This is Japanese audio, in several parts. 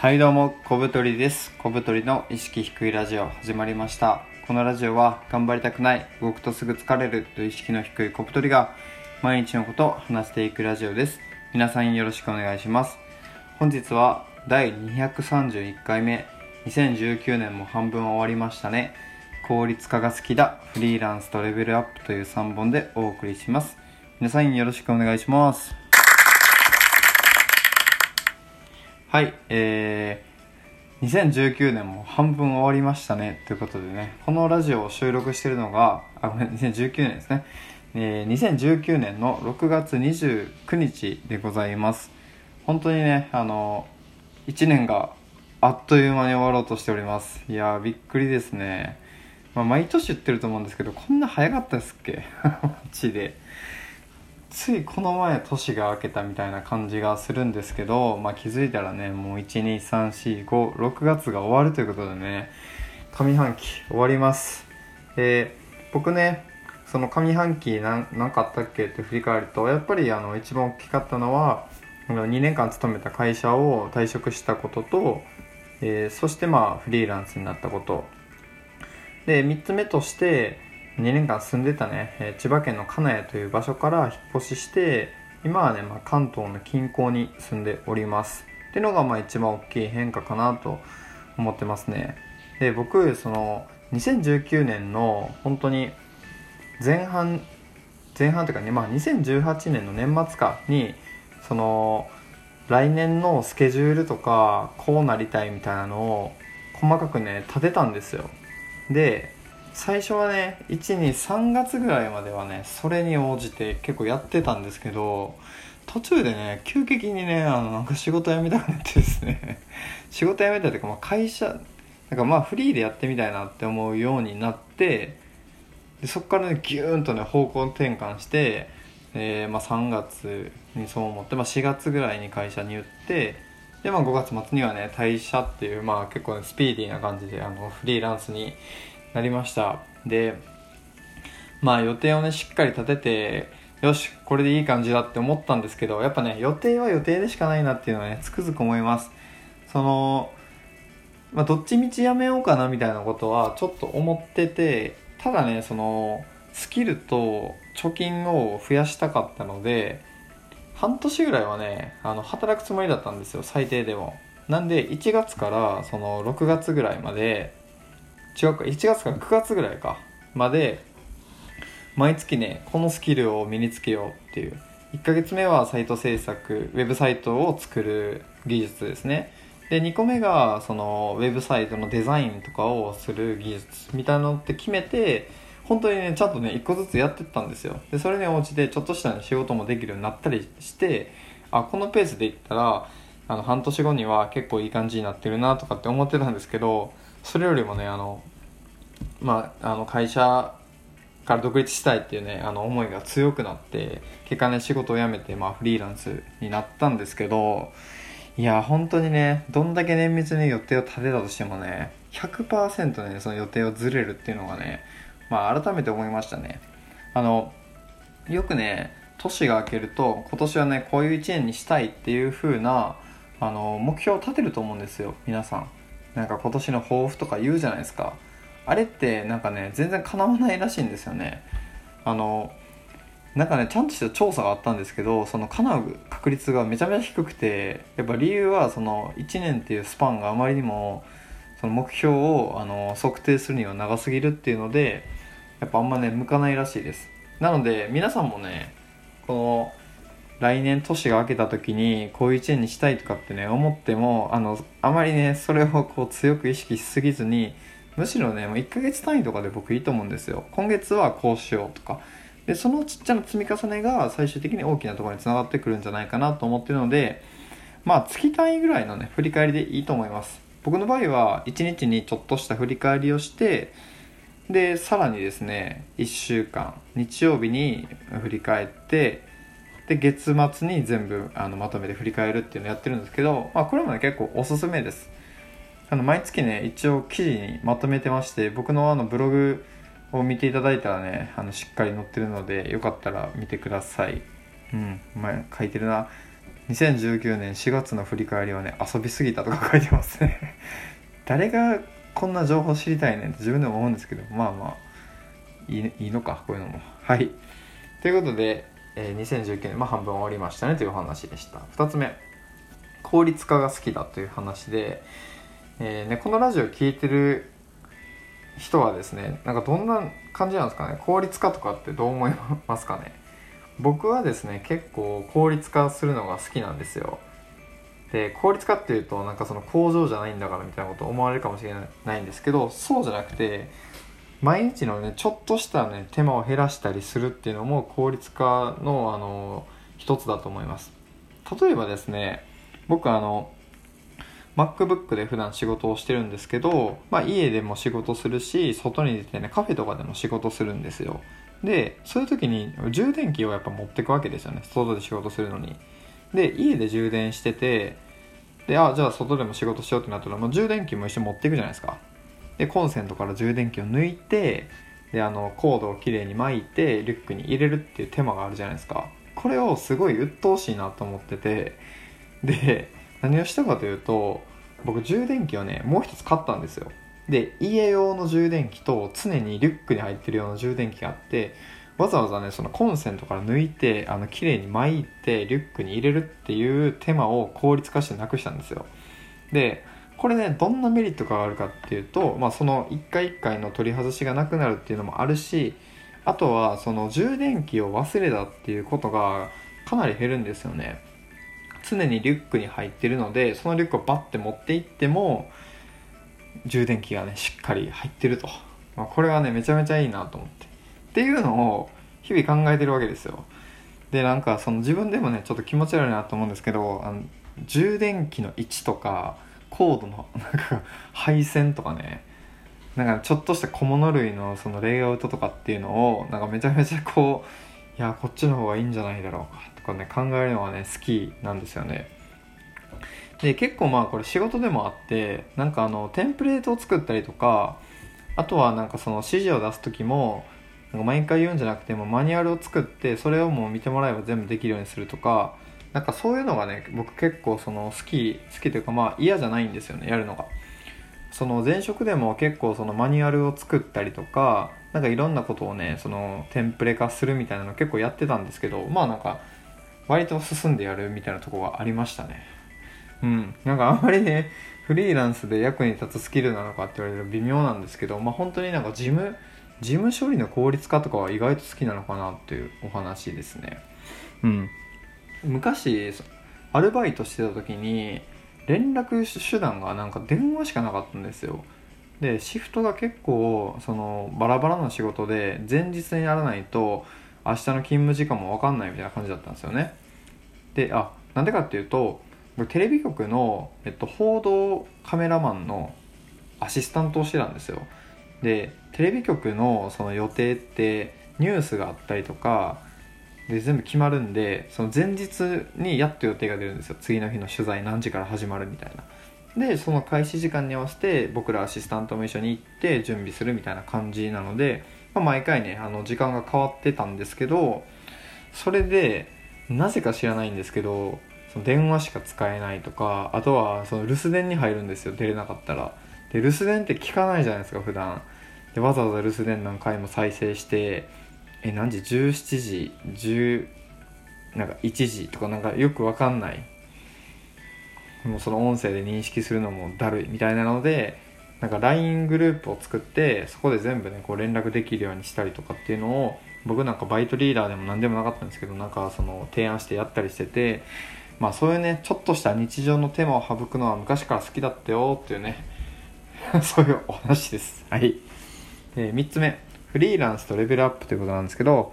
はいどうも小太りです。小太りの意識低いラジオ始まりました。このラジオは頑張りたくない動くとすぐ疲れるという意識の低い小太りが毎日のことを話していくラジオです。皆さんよろしくお願いします。本日は第231回目。2019年も半分終わりましたね。効率化が好きだフリーランスとレベルアップという3本でお送りします。皆さんよろしくお願いします。はい、えー、2019年も半分終わりましたね。ということでね、このラジオを収録してるのが、あ、ごめん、2019年ですね。えー、2019年の6月29日でございます。本当にね、あの、1年があっという間に終わろうとしております。いやー、びっくりですね。まあ、毎年言ってると思うんですけど、こんな早かったですっけ？マジで。ついこの前年が明けたみたいな感じがするんですけど、まあ、気づいたらねもう12345月が終わるということでね上半期終わります。で僕ねその上半期何何かあったっけ？って振り返るとやっぱりあの一番大きかったのは2年間勤めた会社を退職したことと、えー、そしてまあフリーランスになったこと。で3つ目として2年間住んでたね、え千葉県の金谷という場所から引っ越しして今はね、まあ、関東の近郊に住んでおります。っていうのがまあ一番大きい変化かなと思ってますね。で僕その2019年の本当に前半前半というかね、まあ、2018年の年末かにその来年のスケジュールとかこうなりたいみたいなのを細かくね立てたんですよ。で最初はね123月ぐらいまではねそれに応じて結構やってたんですけど途中でね急激にねあのなんか仕事辞めたくなってですね。仕事辞めたというか、まあ、会社なんかまあフリーでやってみたいなって思うようになってでそこからねギューンとね方向転換して、えーまあ、3月にそう思って、まあ、4月ぐらいに会社に言ってで、まあ、5月末にはね退社っていう、まあ、結構、ね、スピーディーな感じであのフリーランスになりました。でまあ予定をねしっかり立ててよしこれでいい感じだって思ったんですけどやっぱね予定は予定でしかないなっていうのはねつくづく思います。そのまあ、どっちみちやめようかなみたいなことはちょっと思っててただねそのスキルと貯金を増やしたかったので半年ぐらいはねあの働くつもりだったんですよ最低でも。なんで1月からその6月ぐらいまで違うか1月から9月ぐらいかまで毎月ねこのスキルを身につけようっていう。1ヶ月目はサイト制作ウェブサイトを作る技術ですね。で2個目がそのウェブサイトのデザインとかをする技術みたいなのって決めて本当にねちゃんとね1個ずつやってったんですよ。でそれに応じてちょっとした、仕事もできるようになったりしてあこのペースでいったらあの半年後には結構いい感じになってるなとかって思ってたんですけどそれよりもねあのまああの会社から独立したいっていうねあの思いが強くなって結果ね仕事を辞めて、まあ、フリーランスになったんですけどいや本当にねどんだけ綿密に予定を立てたとしてもね100%ねその予定をずれるっていうのがねまあ改めて思いましたね。あのよくね年が明けると今年はねこういう1年にしたいっていう風なあな目標を立てると思うんですよ皆さん。なんか今年の抱負とか言うじゃないですか。あれってなんかね全然叶わないらしいんですよね。あのなんかねちゃんとした調査があったんですけどその叶う確率がめちゃめちゃ低くてやっぱ理由はその1年っていうスパンがあまりにもその目標をあの測定するには長すぎるっていうのでやっぱあんまね向かないらしいです。なので皆さんもねこの来年年が明けた時にこういう1年にしたいとかってね思ってもあのあまりねそれをこう強く意識しすぎずにむしろねもう1ヶ月単位とかで僕いいと思うんですよ。今月はこうしようとか。でそのちっちゃな積み重ねが最終的に大きなところにつながってくるんじゃないかなと思ってるのでまあ月単位ぐらいのね振り返りでいいと思います。僕の場合は1日にちょっとした振り返りをしてでさらにですね1週間日曜日に振り返ってで月末に全部あのまとめて振り返るっていうのをやってるんですけど、まあ、これもね結構おすすめです。あの毎月ね一応記事にまとめてまして僕のあのブログを見ていただいたらねあのしっかり載ってるのでよかったら見てください。うん前書いてるな。2019年4月の振り返りはね遊びすぎたとか書いてますね。誰がこんな情報知りたいねんって自分でも思うんですけどまあまあいいいいのかこういうのも。はい。ということで、えー、2019年、まあ、半分終わりましたねという話でした。2つ目効率化が好きだという話で、えーね、このラジオ聴いてる人はですねなんかどんな感じなんですかね効率化とかってどう思いますかね。僕はですね結構効率化するのが好きなんですよ。で効率化っていうとなんかその工場じゃないんだからみたいなこと思われるかもしれないんですけどそうじゃなくて毎日のねちょっとしたね手間を減らしたりするっていうのも効率化のあの一つだと思います。例えばですね僕あの MacBook で普段仕事をしてるんですけど、まあ、家でも仕事するし外に出てねカフェとかでも仕事するんですよ。でそういう時に充電器をやっぱ持ってくわけですよね。外で仕事するのに。で家で充電しててであじゃあ外でも仕事しようってなったらもう充電器も一緒に持っていくじゃないですか。でコンセントから充電器を抜いてであのコードをきれいに巻いてリュックに入れるっていう手間があるじゃないですか。これをすごい鬱陶しいなと思っててで何をしたかというと僕充電器をねもう一つ買ったんですよ。で家用の充電器と常にリュックに入ってるような充電器があってわざわざねそのコンセントから抜いてあの綺麗に巻いてリュックに入れるっていう手間を効率化してなくしたんですよ。でこれねどんなメリットがあるかっていうと、まあ、その1回1回の取り外しがなくなるっていうのもあるしあとはその充電器を忘れたっていうことがかなり減るんですよね。常にリュックに入ってるのでそのリュックをバッて持っていっても充電器がねしっかり入ってると、まあ、これはねめちゃめちゃいいなと思って。っていうのを日々考えてるわけですよ。でなんかその自分でもねちょっと気持ち悪いなと思うんですけどあの充電器の位置とかコードのなんか配線とかね。なんかちょっとした小物類のそのレイアウトとかっていうのをなんかめちゃめちゃこういやこっちの方がいいんじゃないだろうかとかね考えるのがね好きなんですよね。で結構まあこれ仕事でもあってなんかあのテンプレートを作ったりとかあとはなんかその指示を出す時もなんか毎回言うんじゃなくてもマニュアルを作ってそれをもう見てもらえば全部できるようにするとかなんかそういうのがね僕結構その好き好きというかまあ嫌じゃないんですよねやるのが。その前職でも結構そのマニュアルを作ったりとかなんかいろんなことをねそのテンプレ化するみたいなの結構やってたんですけどまあなんか割と進んでやるみたいなとこがありましたね。うん。なんかあんまりねフリーランスで役に立つスキルなのかって言われると微妙なんですけどまあ本当になんか事務事務処理の効率化とかは意外と好きなのかなっていうお話ですね。うん。昔アルバイトしてた時に連絡手段がなんか電話しかなかったんですよ。でシフトが結構そのバラバラな仕事で前日にやらないと明日の勤務時間も分かんないみたいな感じだったんですよね。であなんでかっていうとテレビ局の、えっと、報道カメラマンのアシスタントをしてたんですよ。でテレビ局のその予定ってニュースがあったりとかで全部決まるんでその前日にやっと予定が出るんですよ。次の日の取材何時から始まるみたいな。でその開始時間に合わせて僕らアシスタントも一緒に行って準備するみたいな感じなので、まあ、毎回ねあの時間が変わってたんですけどそれでなぜか知らないんですけどその電話しか使えないとかあとはその留守電に入るんですよ。出れなかったら。で留守電って聞かないじゃないですか普段。でわざわざ留守電何回も再生してえ何時17時10なんか1時とかなんかよくわかんない。もうその音声で認識するのもだるいみたいなのでなんか LINE グループを作ってそこで全部ねこう連絡できるようにしたりとかっていうのを僕なんかバイトリーダーでも何でもなかったんですけどなんかその提案してやったりしててまあそういうねちょっとした日常のテーマを省くのは昔から好きだったよっていうね そういうお話です。はい。で3つ目。フリーランスとレベルアップということなんですけど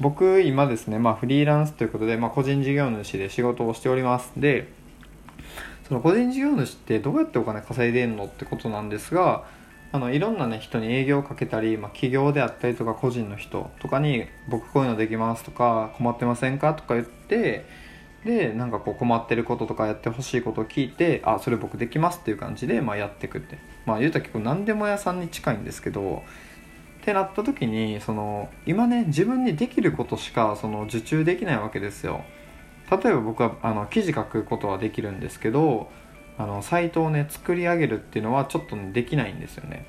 僕今ですね、まあ、フリーランスということで、まあ、個人事業主で仕事をしておりますでその個人事業主ってどうやってお金稼いでんのってことなんですがあのいろんなね人に営業をかけたり、まあ、企業であったりとか個人の人とかに「僕こういうのできます」とか「困ってませんか?」とか言ってでなんかこう困ってることとかやってほしいことを聞いて「あそれ僕できます」っていう感じで、まあ、やっていくってまあ言うたら結構何でも屋さんに近いんですけどってなった時にその今ね自分にできることしかその受注できないわけですよ。例えば僕はあの記事書くことはできるんですけどあのサイトをね作り上げるっていうのはちょっと、ね、できないんですよね。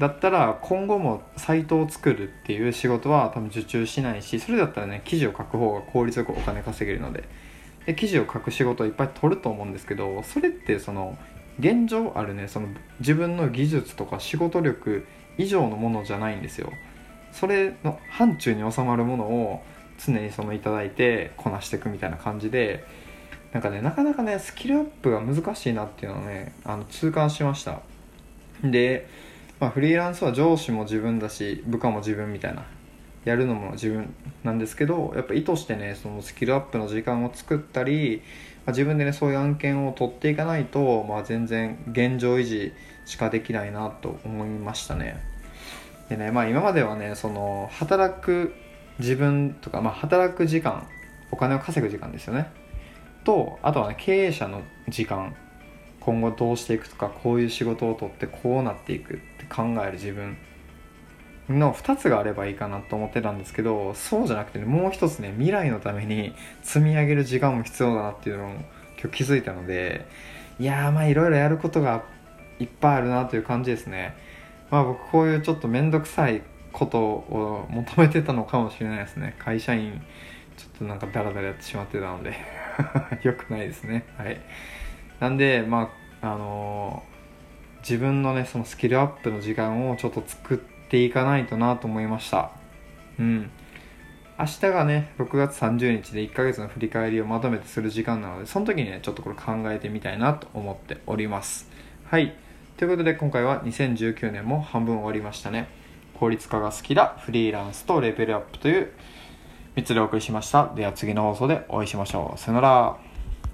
だったら今後もサイトを作るっていう仕事は多分受注しないしそれだったらね記事を書く方が効率よくお金稼げるので。で記事を書く仕事をいっぱい取ると思うんですけどそれってその現状あるねその自分の技術とか仕事力以上のものじゃないんですよ。それの範疇に収まるものを常にそのいただいてこなしていくみたいな感じでなんかねなかなかねスキルアップが難しいなっていうのをねあの痛感しました。でまあ、フリーランスは上司も自分だし部下も自分みたいなやるのも自分なんですけどやっぱ意図してねそのスキルアップの時間を作ったり、まあ、自分でねそういう案件を取っていかないと、まあ、全然現状維持しかできないなと思いましたね。でねまあ今まではねその働く自分とか、まあ、働く時間お金を稼ぐ時間ですよね。とあとはね経営者の時間今後どうしていくとかこういう仕事を取ってこうなっていくって考える自分の2つがあればいいかなと思ってたんですけどそうじゃなくてねもう一つね未来のために積み上げる時間も必要だなっていうのを今日気づいたのでいやーまあいろいろやることがいっぱいあるなという感じですね。まあ僕こういうちょっと面倒くさいことを求めてたのかもしれないですね。会社員ちょっとなんかダラダラやってしまってたので。よくないですね。はい。なんでまああのー、自分のねそのスキルアップの時間をちょっと作っていかないとなと思いました。うん。明日がね6月30日で1ヶ月の振り返りをまとめてする時間なのでその時にねちょっとこれ考えてみたいなと思っております。はい。ということで今回は2019年も半分終わりましたね。効率化が好きだフリーランスとレベルアップという3つでお送りしました。では次の放送でお会いしましょう。さよなら。